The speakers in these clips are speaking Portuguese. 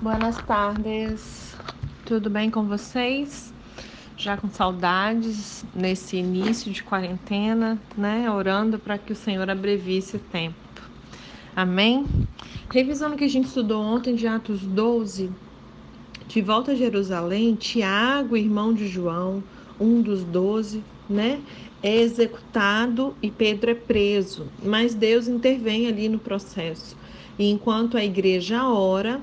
Buenas tardes, tudo bem com vocês? Já com saudades nesse início de quarentena, né? Orando para que o Senhor abrevie esse tempo. Amém? Revisando o que a gente estudou ontem de Atos 12, de volta a Jerusalém, Tiago, irmão de João, um dos doze, né? É executado e Pedro é preso, mas Deus intervém ali no processo. E enquanto a igreja ora,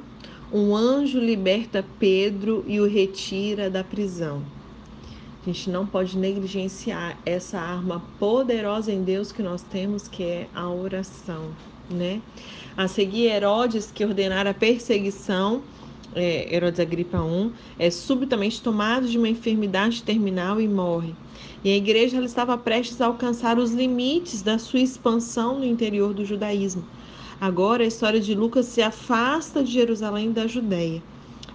um anjo liberta Pedro e o retira da prisão. A gente não pode negligenciar essa arma poderosa em Deus que nós temos, que é a oração, né? A seguir, Herodes, que ordenara a perseguição, é, Herodes Agripa I, é subitamente tomado de uma enfermidade terminal e morre. E a igreja ela estava prestes a alcançar os limites da sua expansão no interior do judaísmo. Agora a história de Lucas se afasta de Jerusalém da Judéia.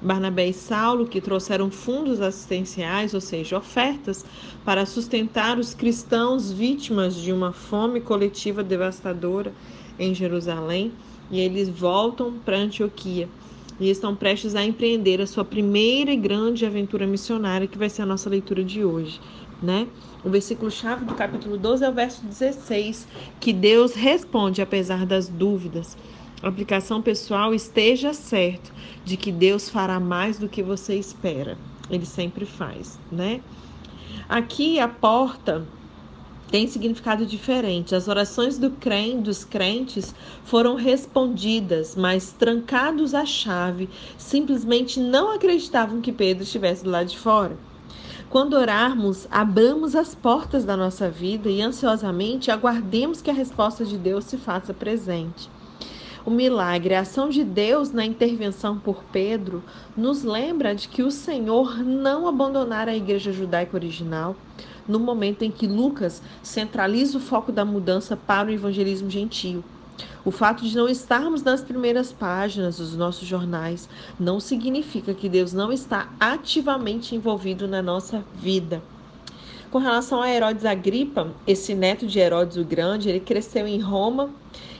Barnabé e Saulo, que trouxeram fundos assistenciais, ou seja, ofertas, para sustentar os cristãos vítimas de uma fome coletiva devastadora em Jerusalém, e eles voltam para Antioquia e estão prestes a empreender a sua primeira e grande aventura missionária, que vai ser a nossa leitura de hoje né? O versículo chave do capítulo 12 é o verso 16, que Deus responde apesar das dúvidas. Aplicação pessoal esteja certo de que Deus fará mais do que você espera. Ele sempre faz, né? Aqui a porta tem significado diferente. As orações do crente, dos crentes foram respondidas, mas trancados à chave, simplesmente não acreditavam que Pedro estivesse do lado de fora. Quando orarmos, abramos as portas da nossa vida e ansiosamente aguardemos que a resposta de Deus se faça presente. O milagre, a ação de Deus na intervenção por Pedro, nos lembra de que o Senhor não abandonara a igreja judaica original no momento em que Lucas centraliza o foco da mudança para o evangelismo gentio. O fato de não estarmos nas primeiras páginas dos nossos jornais não significa que Deus não está ativamente envolvido na nossa vida. Com relação a Herodes Agripa, esse neto de Herodes o Grande, ele cresceu em Roma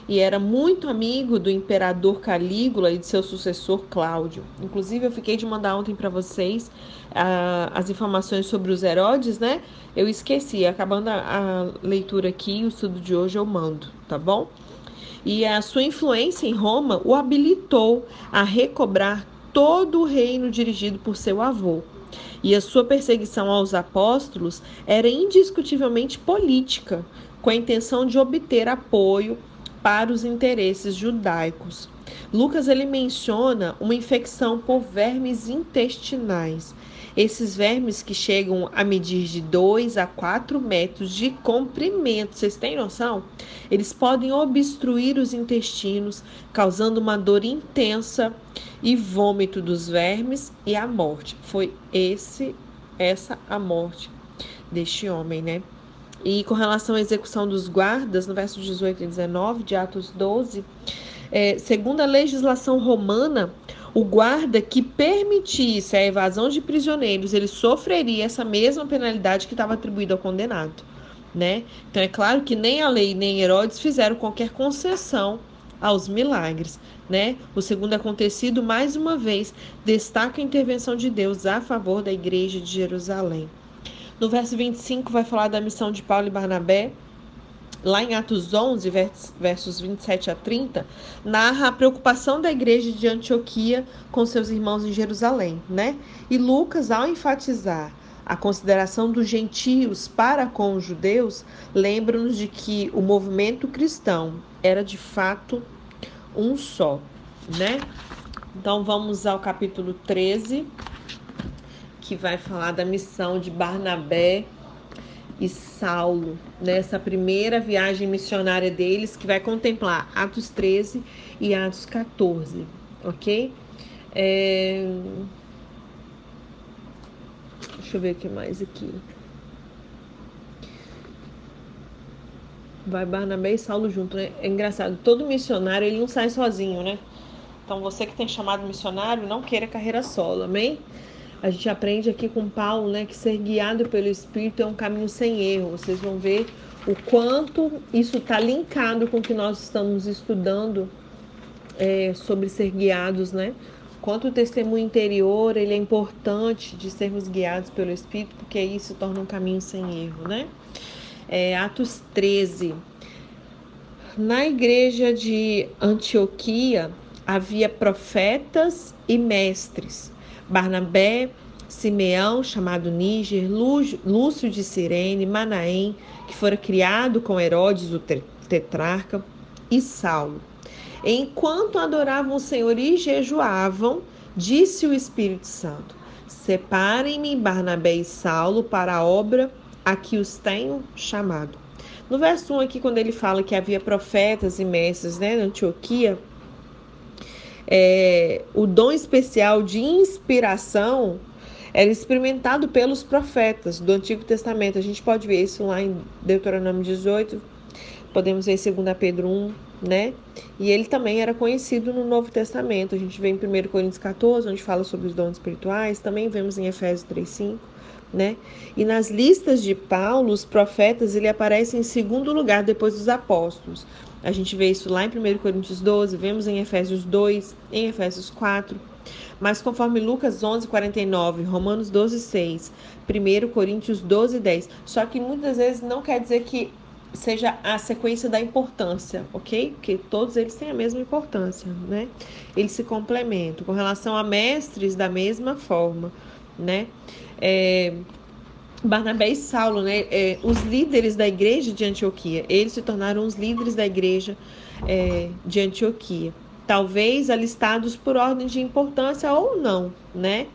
e era muito amigo do imperador Calígula e de seu sucessor Cláudio. Inclusive, eu fiquei de mandar ontem para vocês uh, as informações sobre os Herodes, né? Eu esqueci. Acabando a, a leitura aqui, o estudo de hoje eu mando, tá bom? E a sua influência em Roma o habilitou a recobrar todo o reino dirigido por seu avô. E a sua perseguição aos apóstolos era indiscutivelmente política, com a intenção de obter apoio para os interesses judaicos. Lucas ele menciona uma infecção por vermes intestinais esses vermes que chegam a medir de 2 a 4 metros de comprimento, vocês têm noção? Eles podem obstruir os intestinos, causando uma dor intensa e vômito dos vermes e a morte. Foi esse essa a morte deste homem, né? E com relação à execução dos guardas, no verso 18 e 19 de Atos 12, é, segundo a legislação romana, o guarda que permitisse a evasão de prisioneiros, ele sofreria essa mesma penalidade que estava atribuída ao condenado, né? Então é claro que nem a lei nem Herodes fizeram qualquer concessão aos milagres, né? O segundo acontecido, mais uma vez, destaca a intervenção de Deus a favor da igreja de Jerusalém. No verso 25 vai falar da missão de Paulo e Barnabé, lá em Atos 11, versos 27 a 30, narra a preocupação da igreja de Antioquia com seus irmãos em Jerusalém, né? E Lucas, ao enfatizar a consideração dos gentios para com os judeus, lembra-nos de que o movimento cristão era de fato um só, né? Então vamos ao capítulo 13, que vai falar da missão de Barnabé e Saulo, nessa primeira viagem missionária deles, que vai contemplar Atos 13 e Atos 14, ok? É... Deixa eu ver o que mais aqui. Vai Barnabé e Saulo junto, né? É engraçado, todo missionário ele não sai sozinho, né? Então você que tem chamado missionário, não queira carreira solo, amém? A gente aprende aqui com Paulo, né, que ser guiado pelo Espírito é um caminho sem erro. Vocês vão ver o quanto isso está linkado com o que nós estamos estudando é, sobre ser guiados, né, quanto o testemunho interior ele é importante de sermos guiados pelo Espírito, porque isso torna um caminho sem erro, né? É, Atos 13. Na igreja de Antioquia havia profetas e mestres. Barnabé, Simeão, chamado Níger, Lúcio de Cirene, Manaém, que fora criado com Herodes, o tetrarca, e Saulo. Enquanto adoravam o Senhor e jejuavam, disse o Espírito Santo: Separem-me Barnabé e Saulo para a obra a que os tenho chamado. No verso 1 aqui, quando ele fala que havia profetas e mestres né, na Antioquia, é, o dom especial de inspiração era experimentado pelos profetas do Antigo Testamento. A gente pode ver isso lá em Deuteronômio 18, podemos ver em 2 Pedro 1, né? E ele também era conhecido no Novo Testamento. A gente vê em 1 Coríntios 14, onde fala sobre os dons espirituais, também vemos em Efésios 3:5, né? E nas listas de Paulo, os profetas, ele aparece em segundo lugar depois dos apóstolos. A gente vê isso lá em 1 Coríntios 12, vemos em Efésios 2, em Efésios 4. Mas conforme Lucas 11, 49, Romanos 12, 6, 1 Coríntios 12, 10. Só que muitas vezes não quer dizer que seja a sequência da importância, ok? Porque todos eles têm a mesma importância, né? Eles se complementam. Com relação a mestres, da mesma forma, né? É, Barnabé e Saulo, né? É, os líderes da igreja de Antioquia, eles se tornaram os líderes da igreja é, de Antioquia. Talvez alistados por ordem de importância ou não, né?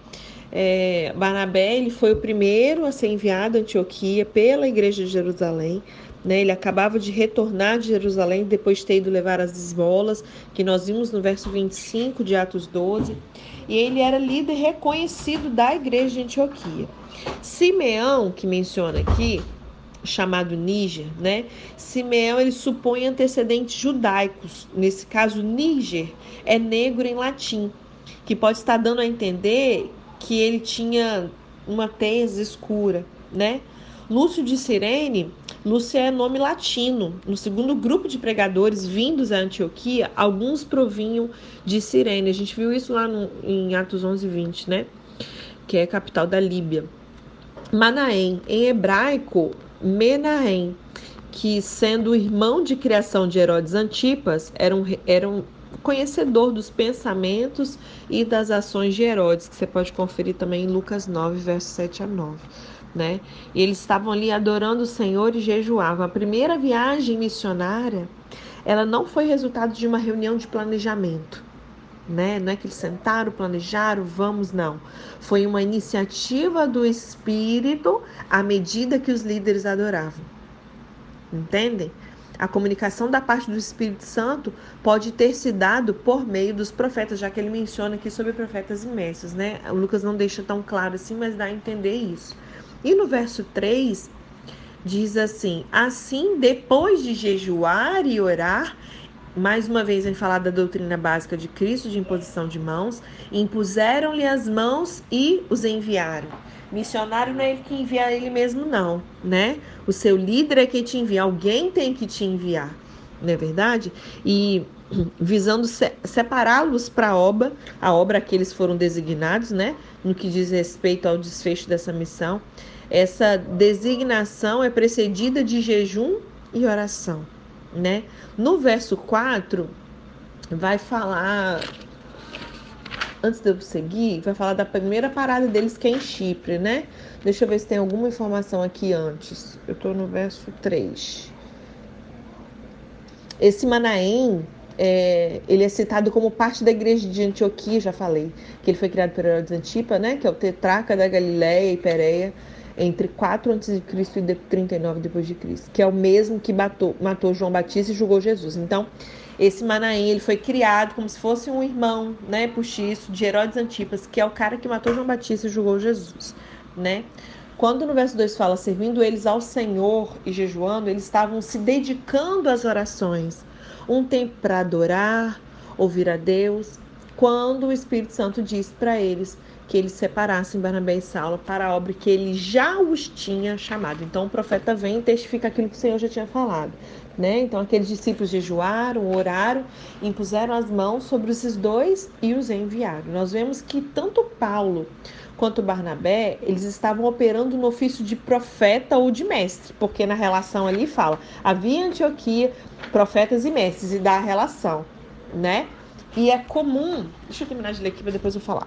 É, Barnabé ele foi o primeiro a ser enviado a Antioquia pela igreja de Jerusalém. Né? Ele acabava de retornar de Jerusalém depois de ter ido levar as esmolas, que nós vimos no verso 25 de Atos 12. E ele era líder reconhecido da igreja de Antioquia. Simeão, que menciona aqui, chamado Níger, né? Simeão ele supõe antecedentes judaicos. Nesse caso, Níger é negro em latim, que pode estar dando a entender que ele tinha uma tez escura, né? Lúcio de Cirene Lúcia é nome latino. No segundo grupo de pregadores vindos a Antioquia, alguns provinham de Cirene. A gente viu isso lá no, em Atos 11, 20, né? Que é a capital da Líbia. Manaém, em hebraico, Menahem, que sendo irmão de criação de Herodes Antipas, era um, era um conhecedor dos pensamentos e das ações de Herodes, que você pode conferir também em Lucas 9, versos 7 a 9 né? E eles estavam ali adorando o Senhor e jejuavam. A primeira viagem missionária, ela não foi resultado de uma reunião de planejamento, né? Não é que eles sentaram, planejaram, vamos, não. Foi uma iniciativa do Espírito à medida que os líderes adoravam. Entendem? A comunicação da parte do Espírito Santo pode ter se dado por meio dos profetas, já que ele menciona aqui sobre profetas imensos, né? O Lucas não deixa tão claro assim, mas dá a entender isso. E no verso 3 diz assim: Assim, depois de jejuar e orar, mais uma vez vem falar da doutrina básica de Cristo de imposição de mãos, impuseram-lhe as mãos e os enviaram. Missionário não é ele que envia ele mesmo, não, né? O seu líder é quem te envia, alguém tem que te enviar, não é verdade? E visando separá-los para a obra, a obra que eles foram designados, né? No que diz respeito ao desfecho dessa missão. Essa designação é precedida de jejum e oração, né? No verso 4 vai falar antes de eu seguir, vai falar da primeira parada deles que é em Chipre, né? Deixa eu ver se tem alguma informação aqui antes. Eu tô no verso 3. Esse Manaém, é, ele é citado como parte da igreja de Antioquia, já falei, que ele foi criado por Herodes Antipa, né? Que é o tetraca da Galileia e Pereia entre 4 a.C. e 39 depois de Cristo, que é o mesmo que matou, matou João Batista e julgou Jesus. Então, esse Manaém, ele foi criado como se fosse um irmão, né, puxiço de Herodes Antipas, que é o cara que matou João Batista e julgou Jesus, né? Quando no verso 2 fala servindo eles ao Senhor e jejuando, eles estavam se dedicando às orações. Um tempo para adorar, ouvir a Deus, quando o Espírito Santo disse para eles que eles separassem Barnabé e Saulo para a obra que ele já os tinha chamado. Então o profeta vem e testifica aquilo que o Senhor já tinha falado. Né? Então, aqueles discípulos jejuaram, oraram, impuseram as mãos sobre esses dois e os enviaram. Nós vemos que tanto Paulo quanto Barnabé, eles estavam operando no ofício de profeta ou de mestre, porque na relação ali fala, havia em Antioquia profetas e mestres, e dá a relação, né? E é comum, deixa eu terminar de ler aqui para depois eu falar.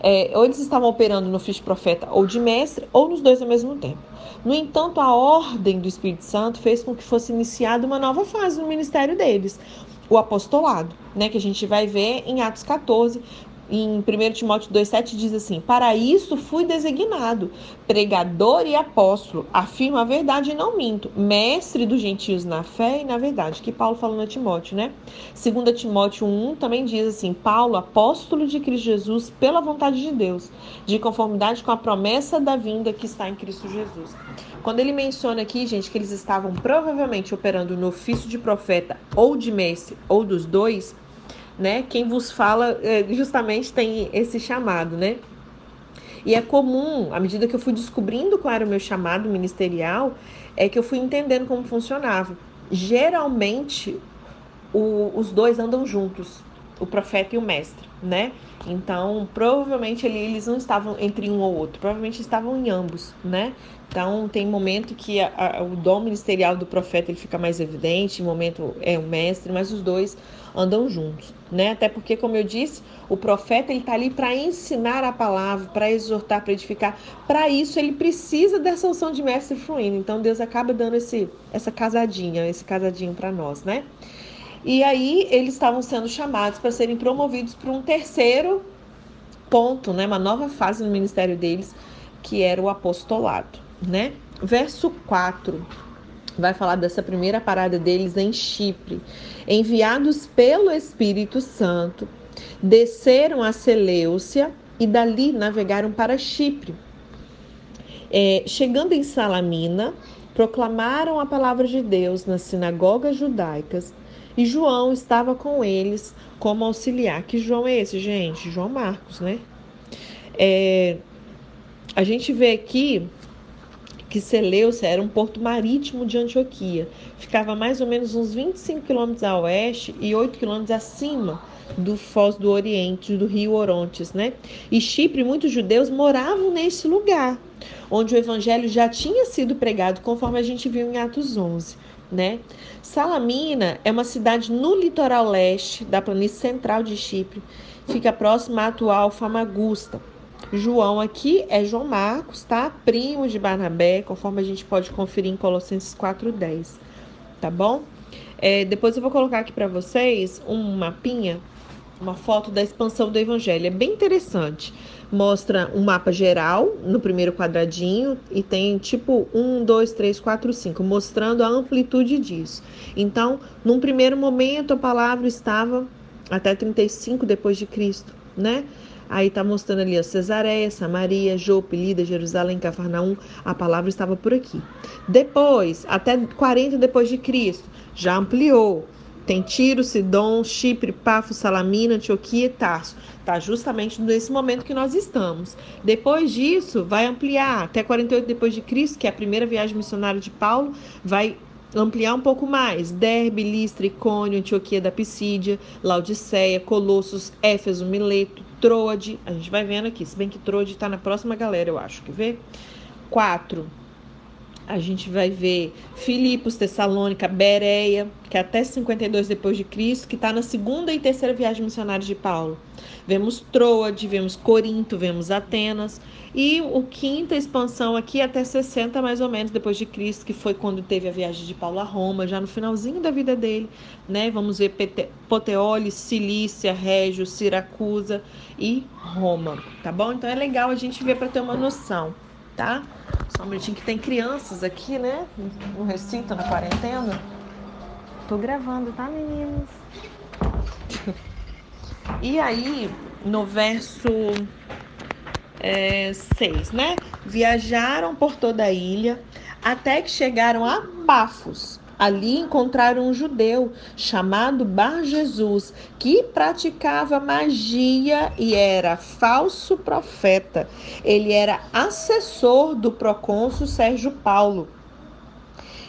É, ou eles estavam operando no ofício de profeta ou de mestre, ou nos dois ao mesmo tempo. No entanto, a ordem do Espírito Santo fez com que fosse iniciada uma nova fase no ministério deles, o apostolado, né, que a gente vai ver em Atos 14, em 1 Timóteo 2,7 diz assim: Para isso fui designado, pregador e apóstolo, afirmo a verdade e não minto, mestre dos gentios na fé e na verdade, que Paulo falou a Timóteo, né? 2 Timóteo 1 também diz assim: Paulo, apóstolo de Cristo Jesus, pela vontade de Deus, de conformidade com a promessa da vinda que está em Cristo Jesus. Quando ele menciona aqui, gente, que eles estavam provavelmente operando no ofício de profeta ou de mestre ou dos dois né? Quem vos fala é, justamente tem esse chamado, né? E é comum, à medida que eu fui descobrindo qual era o meu chamado ministerial, é que eu fui entendendo como funcionava. Geralmente, o, os dois andam juntos, o profeta e o mestre, né? Então, provavelmente ali eles não estavam entre um ou outro, provavelmente estavam em ambos, né? Então, tem momento que a, a, o dom ministerial do profeta ele fica mais evidente, momento é o mestre, mas os dois andam juntos, né? Até porque, como eu disse, o profeta ele está ali para ensinar a palavra, para exortar, para edificar. Para isso ele precisa dessa unção de mestre fluindo. Então Deus acaba dando esse essa casadinha, esse casadinho para nós, né? E aí eles estavam sendo chamados para serem promovidos para um terceiro ponto, né? Uma nova fase no ministério deles, que era o apostolado, né? Verso 4 vai falar dessa primeira parada deles em Chipre. Enviados pelo Espírito Santo, desceram a Seleucia e dali navegaram para Chipre. É, chegando em Salamina, proclamaram a palavra de Deus nas sinagogas judaicas e João estava com eles como auxiliar. Que João é esse, gente? João Marcos, né? É, a gente vê aqui que Seleucia era um porto marítimo de Antioquia. Ficava mais ou menos uns 25 quilômetros a oeste e 8 quilômetros acima do Foz do Oriente, do rio Orontes, né? E Chipre, muitos judeus moravam nesse lugar, onde o evangelho já tinha sido pregado, conforme a gente viu em Atos 11, né? Salamina é uma cidade no litoral leste da planície central de Chipre, fica próxima à atual Famagusta. João aqui é João Marcos, tá? Primo de Barnabé, conforme a gente pode conferir em Colossenses 4:10, tá bom? É, depois eu vou colocar aqui para vocês um mapinha, uma foto da expansão do evangelho. É bem interessante. Mostra um mapa geral no primeiro quadradinho e tem tipo 1, 2, 3, 4, 5, mostrando a amplitude disso. Então, num primeiro momento, a palavra estava até 35 depois de Cristo, né? Aí está mostrando ali a Cesareia, Samaria, Jope, Lida, Jerusalém, Cafarnaum. A palavra estava por aqui. Depois, até 40 depois de Cristo, já ampliou. Tem Tiro, Sidom, Chipre, Pafo, Salamina, Antioquia e Tarso. Está justamente nesse momento que nós estamos. Depois disso, vai ampliar até 48 depois de Cristo, que é a primeira viagem missionária de Paulo, vai ampliar um pouco mais. Derbe, Listra, Icônio, Antioquia da Pisídia, Laodiceia, Colossos, Éfeso, Mileto, Troade. A gente vai vendo aqui, se bem que Troade está na próxima galera, eu acho. Quer ver? 4. A gente vai ver Filipos, Tessalônica, Bereia, que é até 52 depois de Cristo, que está na segunda e terceira viagem missionária de Paulo. Vemos Troade, vemos Corinto, vemos Atenas. E o quinta expansão aqui até 60 mais ou menos depois de Cristo, que foi quando teve a viagem de Paulo a Roma, já no finalzinho da vida dele, né? Vamos ver Poteoli, Cilícia, Régio, Siracusa e Roma, tá bom? Então é legal a gente ver para ter uma noção, tá? Só um minutinho que tem crianças aqui, né? No recinto, na quarentena. Tô gravando, tá, meninos? E aí, no verso 6, é, né? Viajaram por toda a ilha até que chegaram a Pafos. Ali encontraram um judeu chamado Bar Jesus, que praticava magia e era falso profeta. Ele era assessor do procônsul Sérgio Paulo.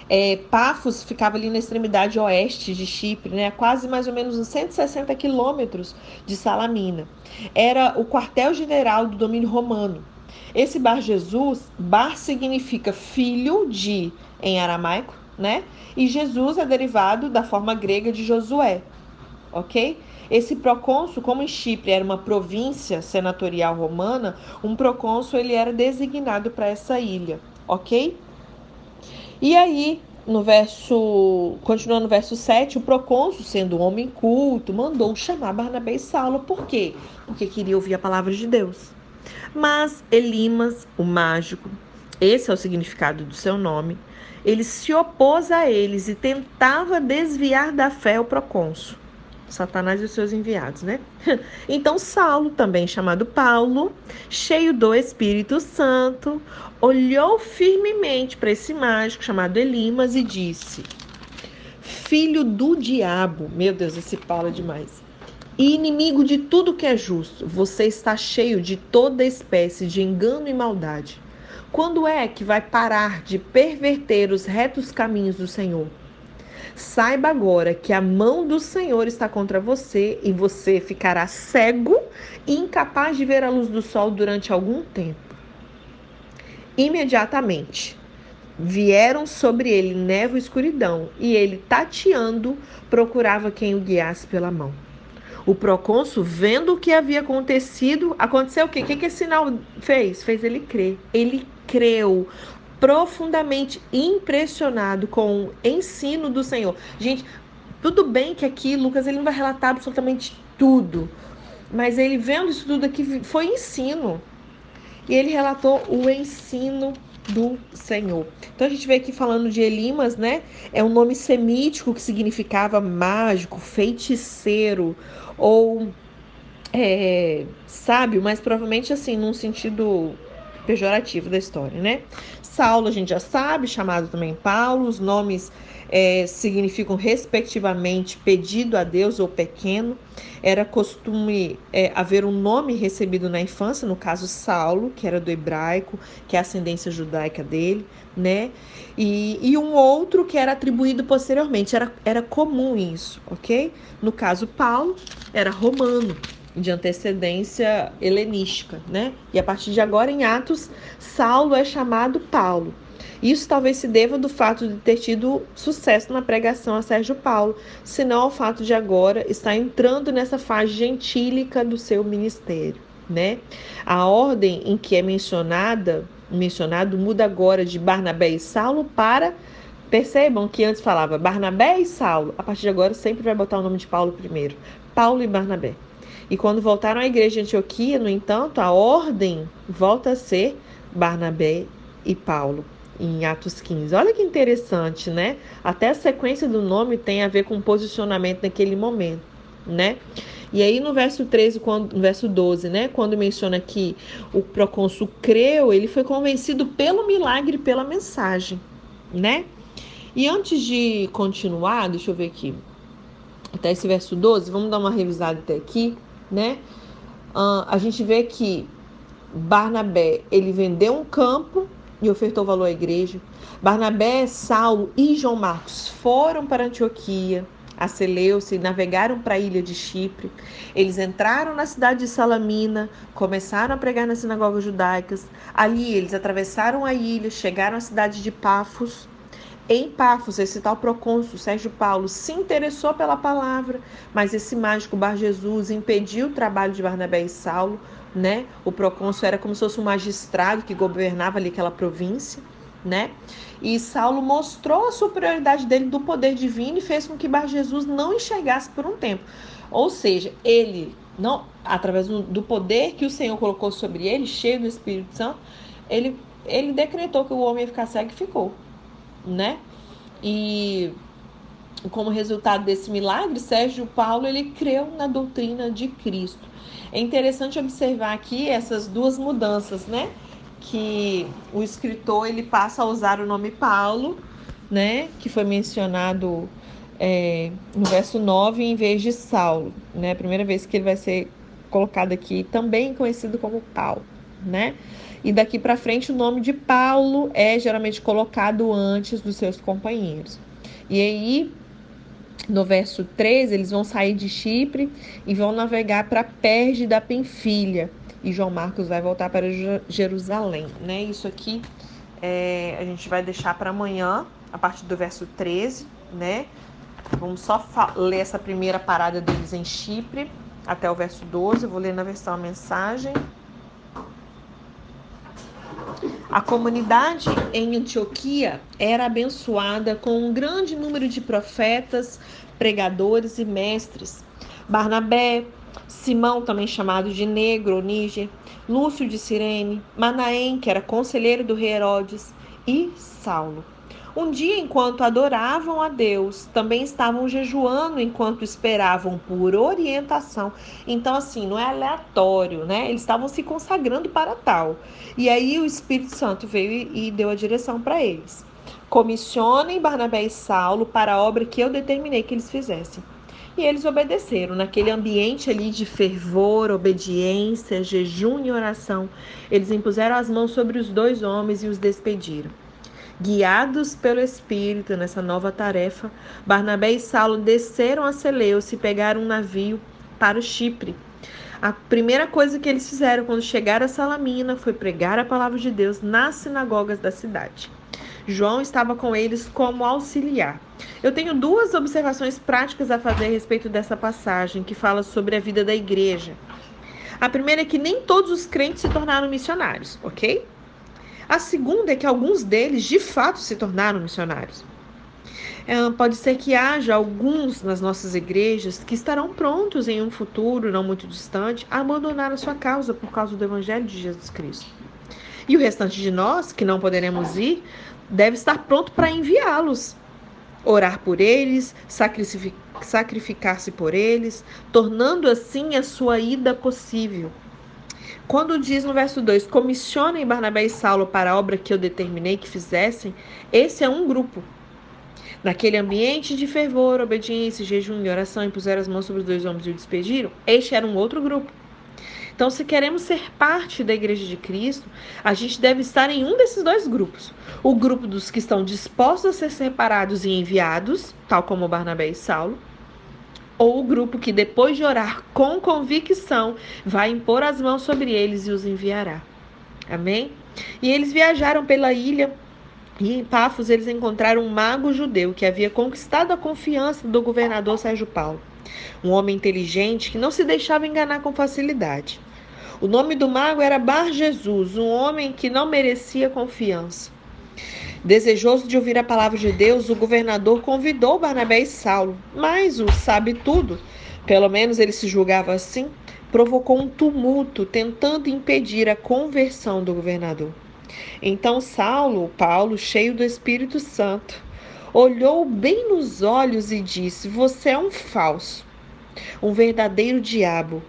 É, Pafos ficava ali na extremidade oeste de Chipre, né, quase mais ou menos uns 160 quilômetros de Salamina. Era o quartel-general do domínio romano. Esse Bar Jesus, Bar significa filho de, em aramaico, né? E Jesus é derivado da forma grega de Josué, ok? Esse procônsul, como em Chipre era uma província senatorial romana, um procônsul ele era designado para essa ilha, ok? E aí, no verso, continuando no verso 7, o procônsul, sendo um homem culto, mandou chamar Barnabé e Saulo. Por quê? Porque queria ouvir a palavra de Deus. Mas Elimas, o mágico, esse é o significado do seu nome, ele se opôs a eles e tentava desviar da fé o procônsul. Satanás e os seus enviados, né? Então Saulo, também chamado Paulo, cheio do Espírito Santo, olhou firmemente para esse mágico chamado Elimas e disse: Filho do diabo, meu Deus, esse Paulo é demais. E inimigo de tudo que é justo, você está cheio de toda espécie de engano e maldade. Quando é que vai parar de perverter os retos caminhos do Senhor? Saiba agora que a mão do Senhor está contra você e você ficará cego e incapaz de ver a luz do sol durante algum tempo. Imediatamente vieram sobre ele névoa e escuridão, e ele, tateando, procurava quem o guiasse pela mão. O procônsul, vendo o que havia acontecido, aconteceu o quê? O que, que esse sinal fez? Fez ele crer. Ele creu profundamente impressionado com o ensino do Senhor. Gente, tudo bem que aqui Lucas ele não vai relatar absolutamente tudo, mas ele vendo isso tudo aqui foi ensino. E ele relatou o ensino do Senhor. Então a gente vê aqui falando de Elimas, né? É um nome semítico que significava mágico, feiticeiro ou é, sábio, mas provavelmente assim, num sentido pejorativo da história, né? Saulo a gente já sabe, chamado também Paulo, os nomes é, significam respectivamente pedido a Deus ou pequeno. Era costume é, haver um nome recebido na infância, no caso Saulo, que era do hebraico, que é a ascendência judaica dele, né? E, e um outro que era atribuído posteriormente, era, era comum isso, ok? No caso Paulo, era romano, de antecedência helenística, né? E a partir de agora, em Atos, Saulo é chamado Paulo. Isso talvez se deva do fato de ter tido sucesso na pregação a Sérgio Paulo, senão ao fato de agora estar entrando nessa fase gentílica do seu ministério, né? A ordem em que é mencionada, mencionado muda agora de Barnabé e Saulo para Percebam que antes falava Barnabé e Saulo, a partir de agora sempre vai botar o nome de Paulo primeiro. Paulo e Barnabé. E quando voltaram à igreja de Antioquia, no entanto, a ordem volta a ser Barnabé e Paulo, em Atos 15. Olha que interessante, né? Até a sequência do nome tem a ver com posicionamento naquele momento, né? E aí no verso 13, quando, no verso 12, né, quando menciona que o procônsul creu, ele foi convencido pelo milagre, pela mensagem, né? E antes de continuar, deixa eu ver aqui, até esse verso 12, vamos dar uma revisada até aqui né? Uh, a gente vê que Barnabé ele vendeu um campo e ofertou valor à igreja. Barnabé, Saulo e João Marcos foram para Antioquia, a Seleuce, e navegaram para a ilha de Chipre. Eles entraram na cidade de Salamina, começaram a pregar nas sinagogas judaicas. Ali eles atravessaram a ilha, chegaram à cidade de Pafos em Pafos, esse tal procônsul Sérgio Paulo se interessou pela palavra, mas esse mágico Bar Jesus impediu o trabalho de Barnabé e Saulo, né? O procônsul era como se fosse um magistrado que governava ali aquela província, né? E Saulo mostrou a superioridade dele do poder divino e fez com que Bar Jesus não enxergasse por um tempo. Ou seja, ele não através do poder que o Senhor colocou sobre ele, cheio do Espírito Santo, ele ele decretou que o homem ia ficar cego e ficou né? E como resultado desse milagre, Sérgio Paulo ele creu na doutrina de Cristo. É interessante observar aqui essas duas mudanças, né? Que o escritor ele passa a usar o nome Paulo, né? Que foi mencionado é, no verso 9 em vez de Saulo, né? Primeira vez que ele vai ser colocado aqui, também conhecido como Paulo, né? E daqui para frente o nome de Paulo é geralmente colocado antes dos seus companheiros. E aí, no verso 13, eles vão sair de Chipre e vão navegar para Perge da Penfilha. E João Marcos vai voltar para Jerusalém, né? Isso aqui é, a gente vai deixar para amanhã, a partir do verso 13, né? Vamos só ler essa primeira parada deles em Chipre até o verso 12. Eu vou ler na versão a mensagem. A comunidade em Antioquia era abençoada com um grande número de profetas, pregadores e mestres. Barnabé, Simão, também chamado de Negro ou Níger, Lúcio de Cirene, Manaém, que era conselheiro do rei Herodes, e Saulo. Um dia, enquanto adoravam a Deus, também estavam jejuando enquanto esperavam por orientação. Então, assim, não é aleatório, né? Eles estavam se consagrando para tal. E aí o Espírito Santo veio e deu a direção para eles. Comissionem Barnabé e Saulo para a obra que eu determinei que eles fizessem. E eles obedeceram naquele ambiente ali de fervor, obediência, jejum e oração. Eles impuseram as mãos sobre os dois homens e os despediram. Guiados pelo Espírito nessa nova tarefa, Barnabé e Saulo desceram a Seleuce e pegaram um navio para o Chipre. A primeira coisa que eles fizeram quando chegaram a Salamina foi pregar a palavra de Deus nas sinagogas da cidade. João estava com eles como auxiliar. Eu tenho duas observações práticas a fazer a respeito dessa passagem que fala sobre a vida da igreja. A primeira é que nem todos os crentes se tornaram missionários, ok? A segunda é que alguns deles de fato se tornaram missionários. É, pode ser que haja alguns nas nossas igrejas que estarão prontos em um futuro não muito distante a abandonar a sua causa por causa do Evangelho de Jesus Cristo. E o restante de nós, que não poderemos ir, deve estar pronto para enviá-los, orar por eles, sacrificar-se por eles, tornando assim a sua ida possível. Quando diz no verso 2: Comissionem Barnabé e Saulo para a obra que eu determinei que fizessem, esse é um grupo. Naquele ambiente de fervor, obediência, jejum e oração, impuseram as mãos sobre os dois homens e o despediram, este era um outro grupo. Então, se queremos ser parte da Igreja de Cristo, a gente deve estar em um desses dois grupos. O grupo dos que estão dispostos a ser separados e enviados, tal como Barnabé e Saulo, ou o grupo que, depois de orar com convicção, vai impor as mãos sobre eles e os enviará. Amém? E eles viajaram pela ilha e em Pafos eles encontraram um mago judeu que havia conquistado a confiança do governador Sérgio Paulo. Um homem inteligente que não se deixava enganar com facilidade. O nome do mago era Bar Jesus, um homem que não merecia confiança. Desejoso de ouvir a palavra de Deus, o governador convidou Barnabé e Saulo, mas o sabe tudo, pelo menos ele se julgava assim, provocou um tumulto tentando impedir a conversão do governador. Então Saulo, Paulo, cheio do Espírito Santo, olhou bem nos olhos e disse: Você é um falso, um verdadeiro diabo.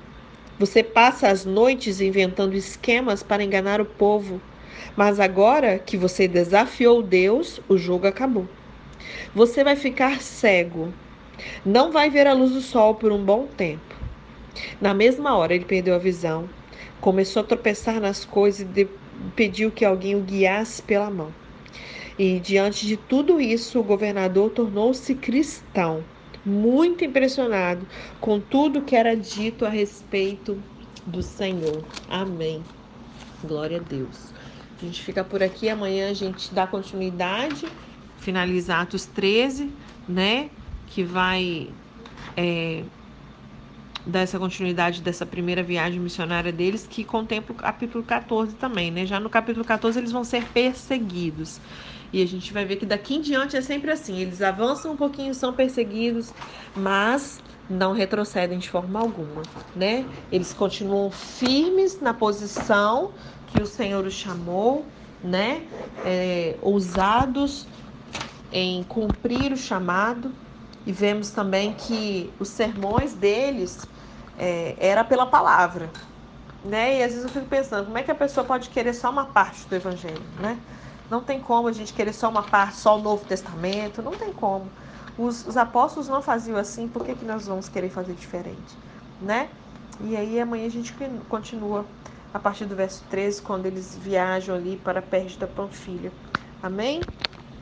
Você passa as noites inventando esquemas para enganar o povo. Mas agora que você desafiou Deus, o jogo acabou. Você vai ficar cego. Não vai ver a luz do sol por um bom tempo. Na mesma hora, ele perdeu a visão, começou a tropeçar nas coisas e pediu que alguém o guiasse pela mão. E diante de tudo isso, o governador tornou-se cristão, muito impressionado com tudo que era dito a respeito do Senhor. Amém. Glória a Deus. A gente fica por aqui. Amanhã a gente dá continuidade, finaliza Atos 13, né? Que vai é, dar essa continuidade dessa primeira viagem missionária deles, que contempla o capítulo 14 também, né? Já no capítulo 14 eles vão ser perseguidos. E a gente vai ver que daqui em diante é sempre assim: eles avançam um pouquinho, são perseguidos, mas não retrocedem de forma alguma, né? Eles continuam firmes na posição que o Senhor os chamou, né? É, ousados em cumprir o chamado. E vemos também que os sermões deles é, era pela palavra, né? E às vezes eu fico pensando, como é que a pessoa pode querer só uma parte do evangelho, né? Não tem como a gente querer só uma parte, só o Novo Testamento, não tem como. Os, os apóstolos não faziam assim, por que, que nós vamos querer fazer diferente, né? E aí amanhã a gente continua a partir do verso 13, quando eles viajam ali para perto da Panfilha. Amém?